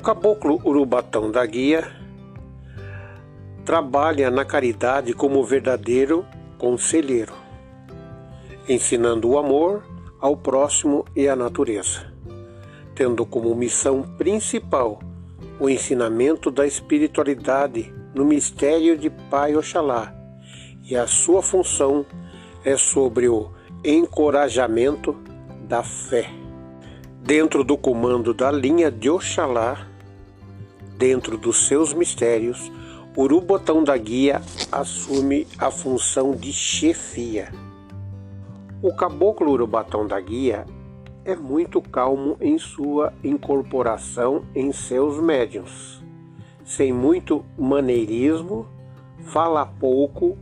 O caboclo Urubatão da Guia trabalha na caridade como verdadeiro conselheiro, ensinando o amor ao próximo e à natureza, tendo como missão principal o ensinamento da espiritualidade no mistério de Pai Oxalá, e a sua função é sobre o encorajamento da fé. Dentro do comando da linha de Oxalá, dentro dos seus mistérios, Urubotão da Guia assume a função de chefia. O caboclo Urubatão da Guia é muito calmo em sua incorporação em seus médiuns, sem muito maneirismo, fala pouco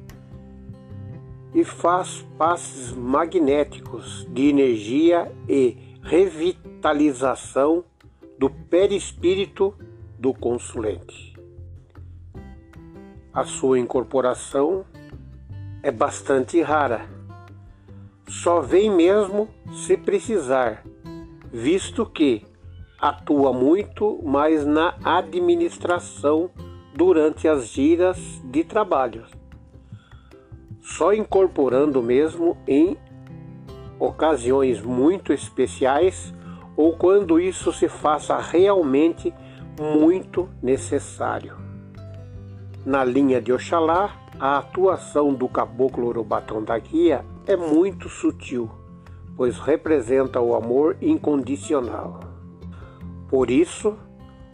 e faz passes magnéticos de energia e revitalização do perispírito do consulente. A sua incorporação é bastante rara. Só vem mesmo se precisar, visto que atua muito mais na administração durante as giras de trabalho, só incorporando mesmo em ocasiões muito especiais ou quando isso se faça realmente muito necessário. Na linha de Oxalá, a atuação do caboclo Urubatão da Guia é muito sutil, pois representa o amor incondicional. Por isso,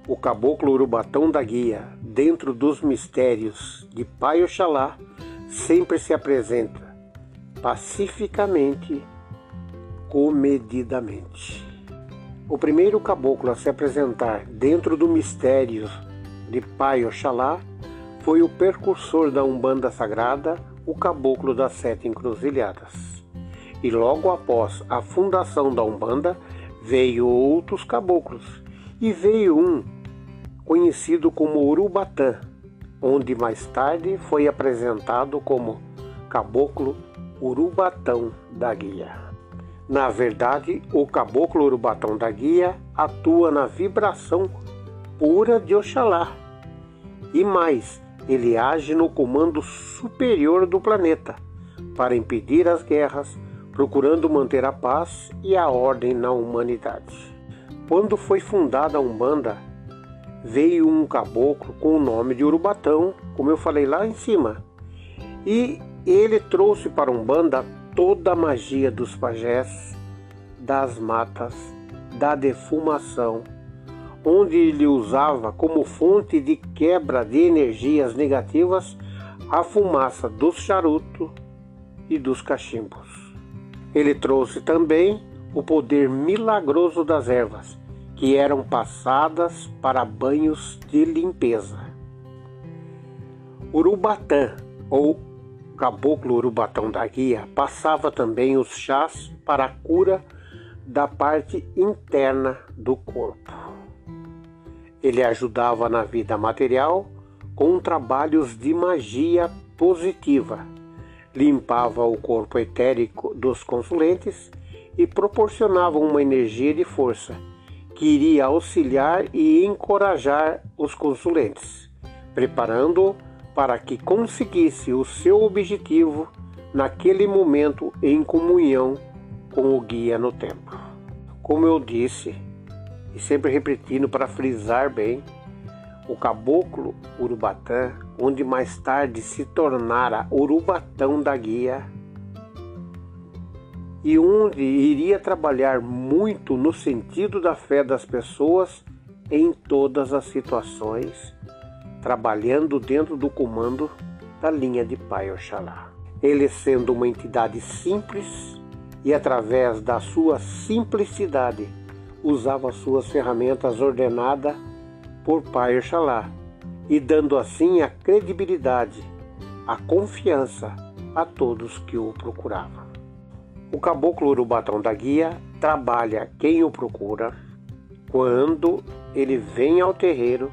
o caboclo Urubatão da Guia, dentro dos mistérios de Pai Oxalá, sempre se apresenta pacificamente comedidamente. O primeiro caboclo a se apresentar dentro do mistério de Pai Oxalá foi o percursor da Umbanda Sagrada, o Caboclo das Sete Encruzilhadas. E logo após a fundação da Umbanda, veio outros caboclos, e veio um conhecido como Urubatã, onde mais tarde foi apresentado como Caboclo Urubatão da Guia. Na verdade, o caboclo urubatão da guia atua na vibração pura de Oxalá. E mais, ele age no comando superior do planeta para impedir as guerras, procurando manter a paz e a ordem na humanidade. Quando foi fundada a Umbanda, veio um caboclo com o nome de Urubatão, como eu falei lá em cima. E ele trouxe para Umbanda toda a magia dos pajés, das matas, da defumação, onde ele usava como fonte de quebra de energias negativas a fumaça dos charutos e dos cachimbos. Ele trouxe também o poder milagroso das ervas, que eram passadas para banhos de limpeza. Urubatã, ou caboclo urubatão da guia passava também os chás para a cura da parte interna do corpo. Ele ajudava na vida material com trabalhos de magia positiva, limpava o corpo etérico dos consulentes e proporcionava uma energia de força que iria auxiliar e encorajar os consulentes, preparando-o para que conseguisse o seu objetivo naquele momento em comunhão com o guia no tempo. Como eu disse, e sempre repetindo para frisar bem, o caboclo Urubatã, onde mais tarde se tornara Urubatão da Guia, e onde iria trabalhar muito no sentido da fé das pessoas em todas as situações, trabalhando dentro do comando da linha de Pai Oxalá. Ele sendo uma entidade simples e através da sua simplicidade usava suas ferramentas ordenadas por Pai Oxalá e dando assim a credibilidade, a confiança a todos que o procuravam. O caboclo urubatão da guia trabalha quem o procura. Quando ele vem ao terreiro,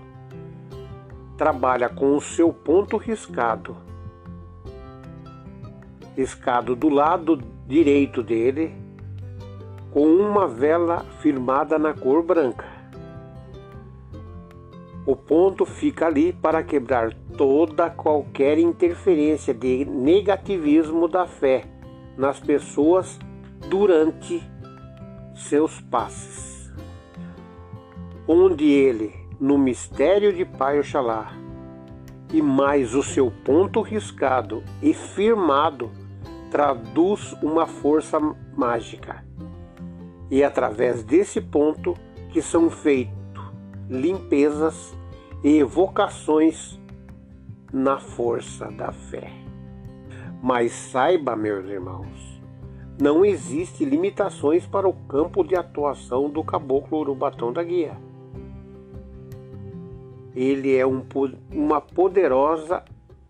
trabalha com o seu ponto riscado, riscado do lado direito dele, com uma vela firmada na cor branca. O ponto fica ali para quebrar toda qualquer interferência de negativismo da fé nas pessoas durante seus passes. Onde ele, no mistério de Pai Oxalá, e mais o seu ponto riscado e firmado, traduz uma força mágica. E através desse ponto que são feitas limpezas e evocações na força da fé. Mas saiba, meus irmãos, não existe limitações para o campo de atuação do caboclo urubatão da guia. Ele é um, uma poderosa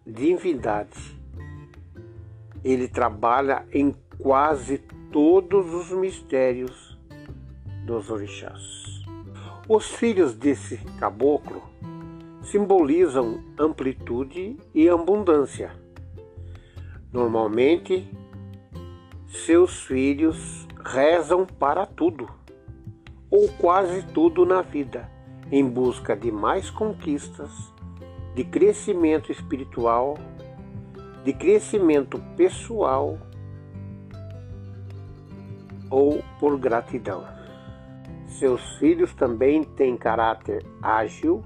divindade. Ele trabalha em quase todos os mistérios dos orixás. Os filhos desse caboclo simbolizam amplitude e abundância. Normalmente, seus filhos rezam para tudo, ou quase tudo na vida, em busca de mais conquistas, de crescimento espiritual, de crescimento pessoal ou por gratidão. Seus filhos também têm caráter ágil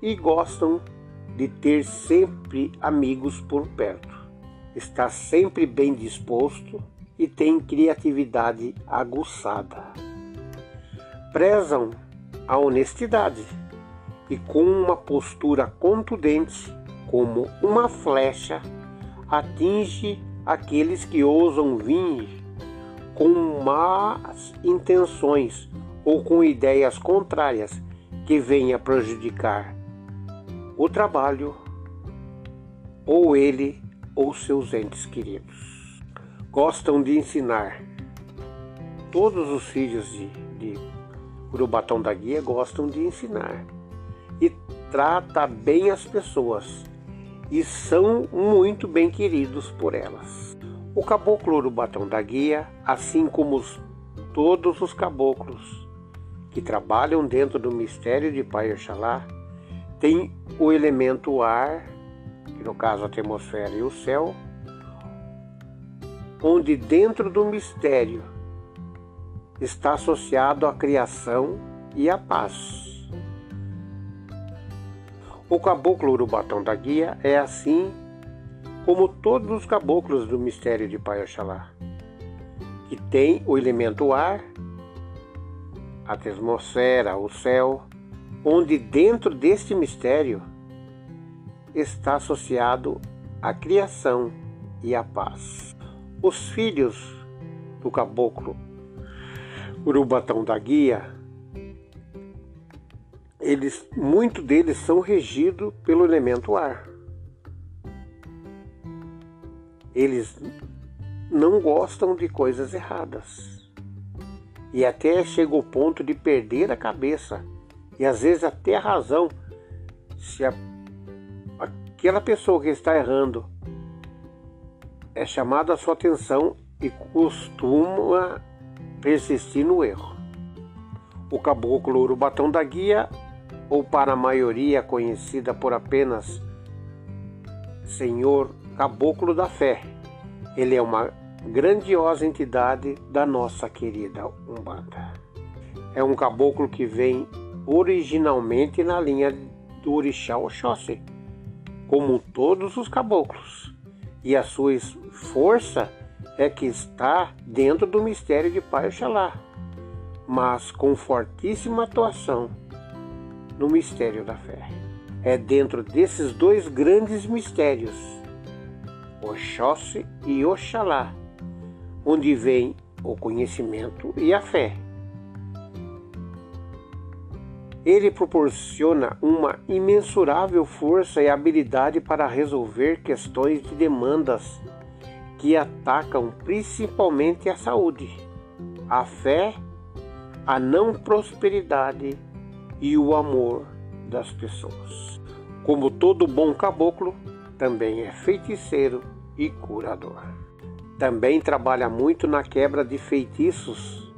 e gostam de ter sempre amigos por perto. Está sempre bem disposto e tem criatividade aguçada. Prezam a honestidade e com uma postura contundente, como uma flecha, atinge aqueles que ousam vir com más intenções ou com ideias contrárias que venha prejudicar o trabalho ou ele ou seus entes queridos. Gostam de ensinar. Todos os filhos de, de Urubatão da Guia gostam de ensinar e trata bem as pessoas e são muito bem queridos por elas. O caboclo Urubatão da Guia, assim como os, todos os caboclos que trabalham dentro do mistério de Pai Oxalá tem o elemento ar, que no caso a atmosfera e o céu, onde dentro do mistério está associado a criação e a paz. O caboclo urubatão da guia é assim como todos os caboclos do mistério de Pai Oxalá, que tem o elemento ar a atmosfera, o céu, onde dentro deste mistério está associado a criação e a paz. Os filhos do caboclo Urubatão da Guia, eles, muito deles são regidos pelo elemento ar. Eles não gostam de coisas erradas e até chega o ponto de perder a cabeça e às vezes até a razão. Se a, aquela pessoa que está errando é chamada a sua atenção e costuma persistir no erro. O caboclo urubatão da guia, ou para a maioria conhecida por apenas Senhor Caboclo da Fé, ele é uma grandiosa entidade da nossa querida Umbanda. É um caboclo que vem originalmente na linha do orixá Oxóssi, como todos os caboclos, e a sua força é que está dentro do mistério de Pai Oxalá, mas com fortíssima atuação no mistério da fé. É dentro desses dois grandes mistérios, Oxóssi e Oxalá, onde vem o conhecimento e a fé. Ele proporciona uma imensurável força e habilidade para resolver questões de demandas que atacam principalmente a saúde, a fé, a não prosperidade e o amor das pessoas. Como todo bom caboclo, também é feiticeiro e curador. Também trabalha muito na quebra de feitiços,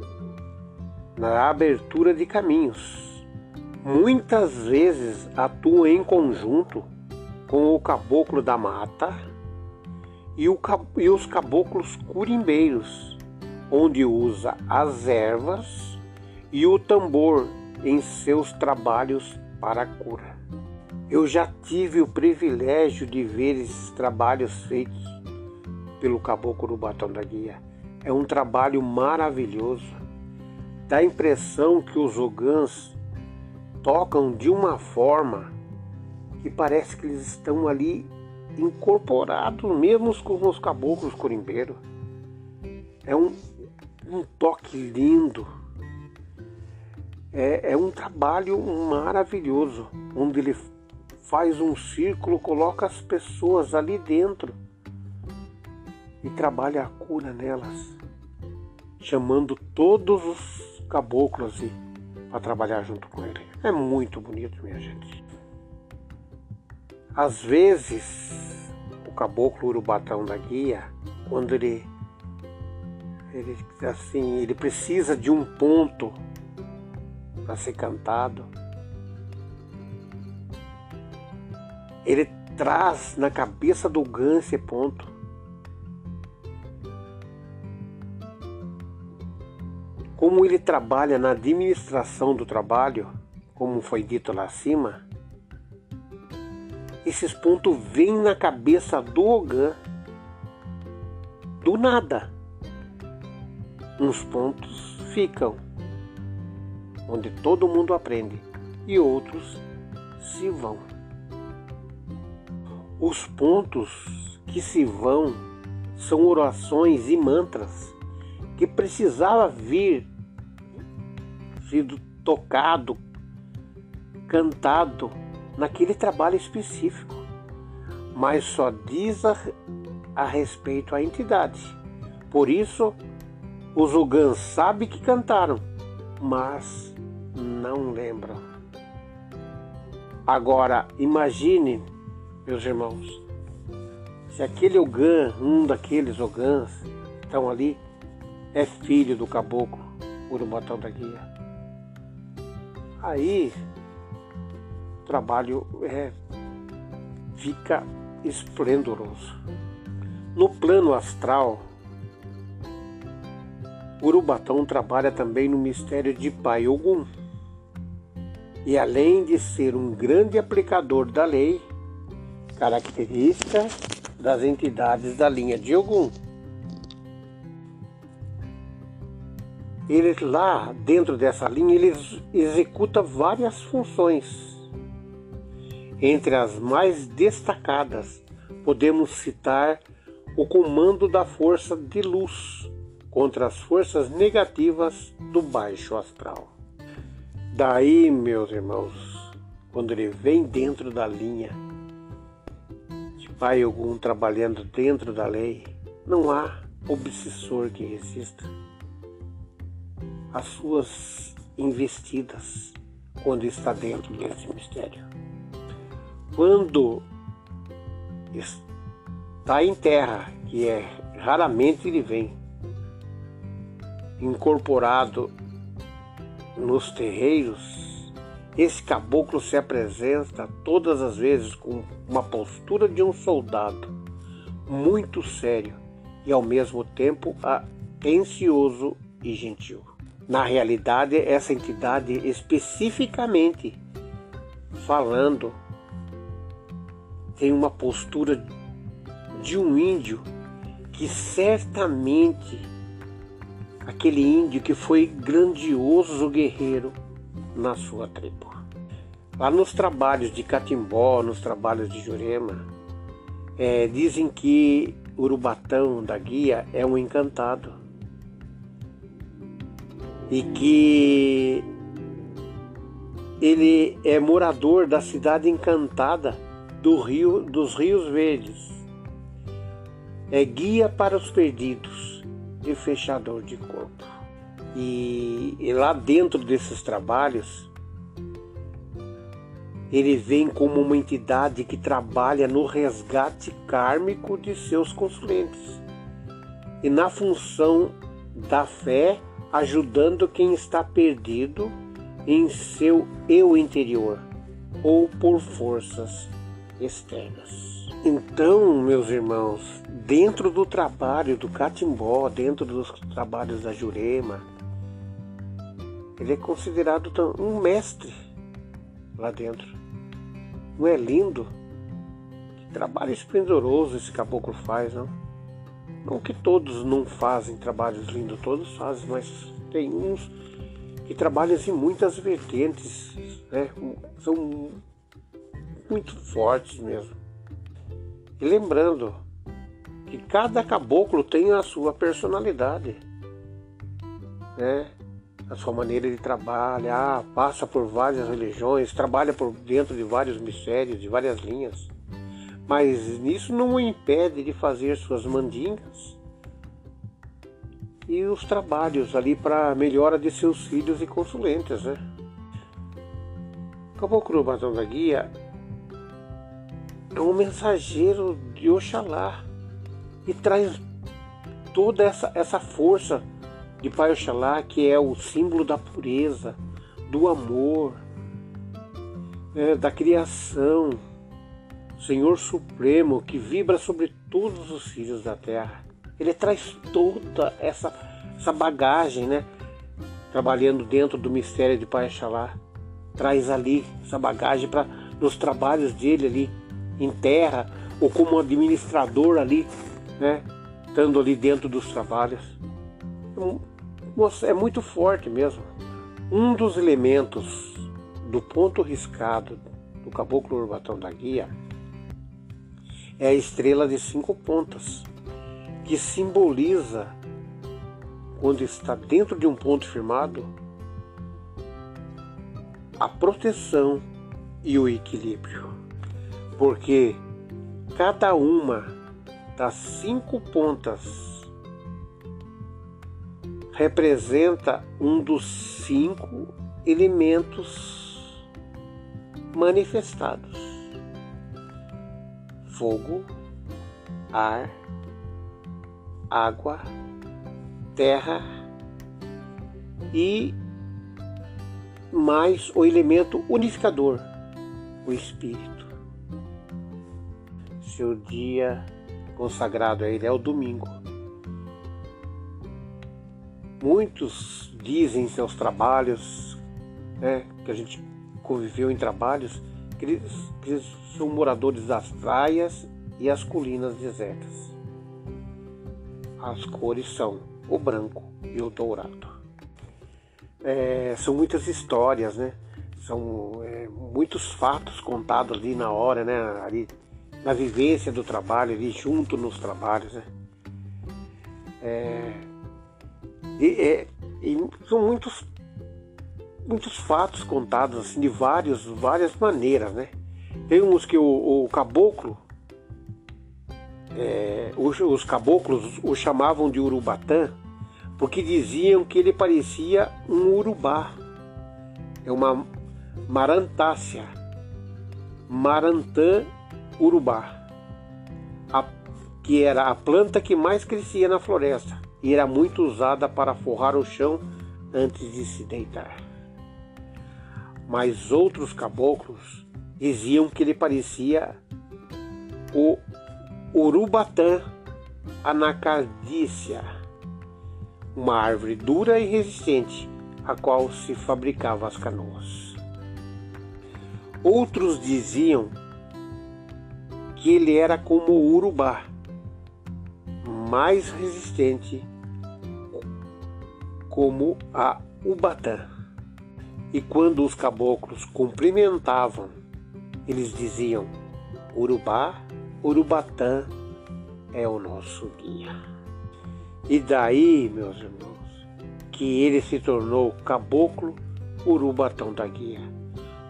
na abertura de caminhos. Muitas vezes atua em conjunto com o caboclo da mata e, o, e os caboclos curimbeiros, onde usa as ervas e o tambor em seus trabalhos para a cura. Eu já tive o privilégio de ver esses trabalhos feitos pelo Caboclo do Batom da Guia. É um trabalho maravilhoso. Dá a impressão que os ogãs tocam de uma forma que parece que eles estão ali incorporados mesmo com os caboclos corimbeiros. É um, um toque lindo. É, é um trabalho maravilhoso, onde ele faz um círculo, coloca as pessoas ali dentro e trabalha a cura nelas, chamando todos os caboclos para trabalhar junto com ele. É muito bonito, minha gente. Às vezes, o caboclo urubatão da guia, quando ele, ele assim, ele precisa de um ponto para ser cantado, ele traz na cabeça do Gan esse ponto. Como ele trabalha na administração do trabalho, como foi dito lá acima, esses pontos vêm na cabeça do Ogan do nada. Uns pontos ficam onde todo mundo aprende e outros se vão. Os pontos que se vão são orações e mantras que precisava vir sido tocado, cantado naquele trabalho específico, mas só diz a, a respeito à entidade. Por isso, os Ugans sabem que cantaram, mas não lembram. Agora, imagine meus irmãos, se aquele Ogã, um daqueles Ogãs que estão ali, é filho do caboclo Urubatão da Guia, aí trabalho é, fica esplendoroso. No plano astral, Urubatão trabalha também no mistério de Pai Ogum. E além de ser um grande aplicador da lei, característica das entidades da linha de Ogum. Ele lá dentro dessa linha ele executa várias funções. Entre as mais destacadas, podemos citar o comando da força de luz contra as forças negativas do baixo astral. Daí, meus irmãos, quando ele vem dentro da linha pai algum trabalhando dentro da lei, não há obsessor que resista. As suas investidas quando está dentro desse mistério. Quando está em terra, que é raramente ele vem, incorporado nos terreiros, esse caboclo se apresenta todas as vezes com uma postura de um soldado, muito sério e ao mesmo tempo atencioso e gentil. Na realidade, essa entidade especificamente falando tem uma postura de um índio que certamente aquele índio que foi grandioso guerreiro na sua tribo. Lá nos trabalhos de Catimbó, nos trabalhos de Jurema, é, dizem que Urubatão da Guia é um encantado e que ele é morador da cidade encantada do rio dos Rios Verdes. É guia para os perdidos e fechador de corpo. E, e lá dentro desses trabalhos, ele vem como uma entidade que trabalha no resgate kármico de seus consulentes e na função da fé, ajudando quem está perdido em seu eu interior ou por forças externas. Então, meus irmãos, dentro do trabalho do Catimbó, dentro dos trabalhos da Jurema, ele é considerado um mestre lá dentro. Não é lindo? Que trabalho esplendoroso esse caboclo faz, não? Não que todos não fazem trabalhos lindos, todos fazem, mas tem uns que trabalham em muitas vertentes, né? São muito fortes mesmo. E lembrando que cada caboclo tem a sua personalidade, né? A sua maneira de trabalhar, passa por várias religiões, trabalha por dentro de vários mistérios, de várias linhas. Mas isso não o impede de fazer suas mandingas e os trabalhos ali para melhora de seus filhos e consulentes, né? Caboclo Batão da Guia é um mensageiro de Oxalá e traz toda essa, essa força de Pai Oxalá, que é o símbolo da pureza, do amor, né, da criação, Senhor Supremo que vibra sobre todos os filhos da terra. Ele traz toda essa, essa bagagem, né? Trabalhando dentro do mistério de Pai Oxalá. Traz ali essa bagagem para nos trabalhos dele ali em terra ou como administrador ali, né? Estando ali dentro dos trabalhos. É muito forte mesmo. Um dos elementos do ponto riscado do caboclo urbatão da guia é a estrela de cinco pontas, que simboliza, quando está dentro de um ponto firmado, a proteção e o equilíbrio porque cada uma das cinco pontas representa um dos cinco elementos manifestados: fogo, ar, água, terra e mais o elemento unificador, o espírito seu dia consagrado a Ele é o domingo. Muitos dizem em seus trabalhos, né, que a gente conviveu em trabalhos, que eles, que eles são moradores das praias e as colinas desertas. As cores são o branco e o dourado. É, são muitas histórias, né? São é, muitos fatos contados ali na hora, né? Ali na vivência do trabalho, ali junto nos trabalhos. Né? É, e, é, e são muitos, muitos fatos contados assim, de vários, várias maneiras. Né? Tem uns que o, o caboclo, é, os, os caboclos o chamavam de Urubatã, porque diziam que ele parecia um urubá. É uma marantácea. Marantã urubá, a, que era a planta que mais crescia na floresta e era muito usada para forrar o chão antes de se deitar. Mas outros caboclos diziam que ele parecia o Urubatã anacardícia, uma árvore dura e resistente, a qual se fabricava as canoas. Outros diziam que ele era como o urubá, mais resistente como a ubatã. E quando os caboclos cumprimentavam, eles diziam: Urubá, Urubatã é o nosso guia. E daí, meus irmãos, que ele se tornou caboclo Urubatão da Guia,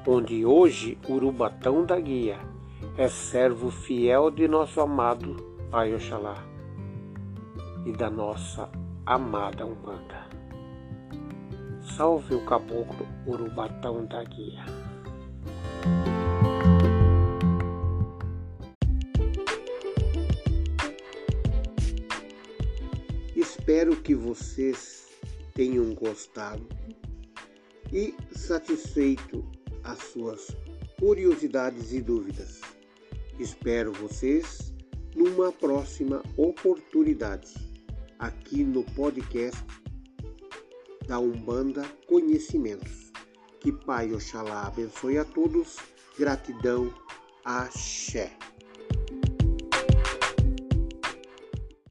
onde hoje Urubatão da Guia é servo fiel de nosso amado Pai Oxalá e da nossa amada Umbanda. Salve o caboclo Urubatão da Guia. Espero que vocês tenham gostado e satisfeito as suas curiosidades e dúvidas. Espero vocês numa próxima oportunidade aqui no podcast da Umbanda Conhecimentos. Que Pai Oxalá abençoe a todos. Gratidão. Axé.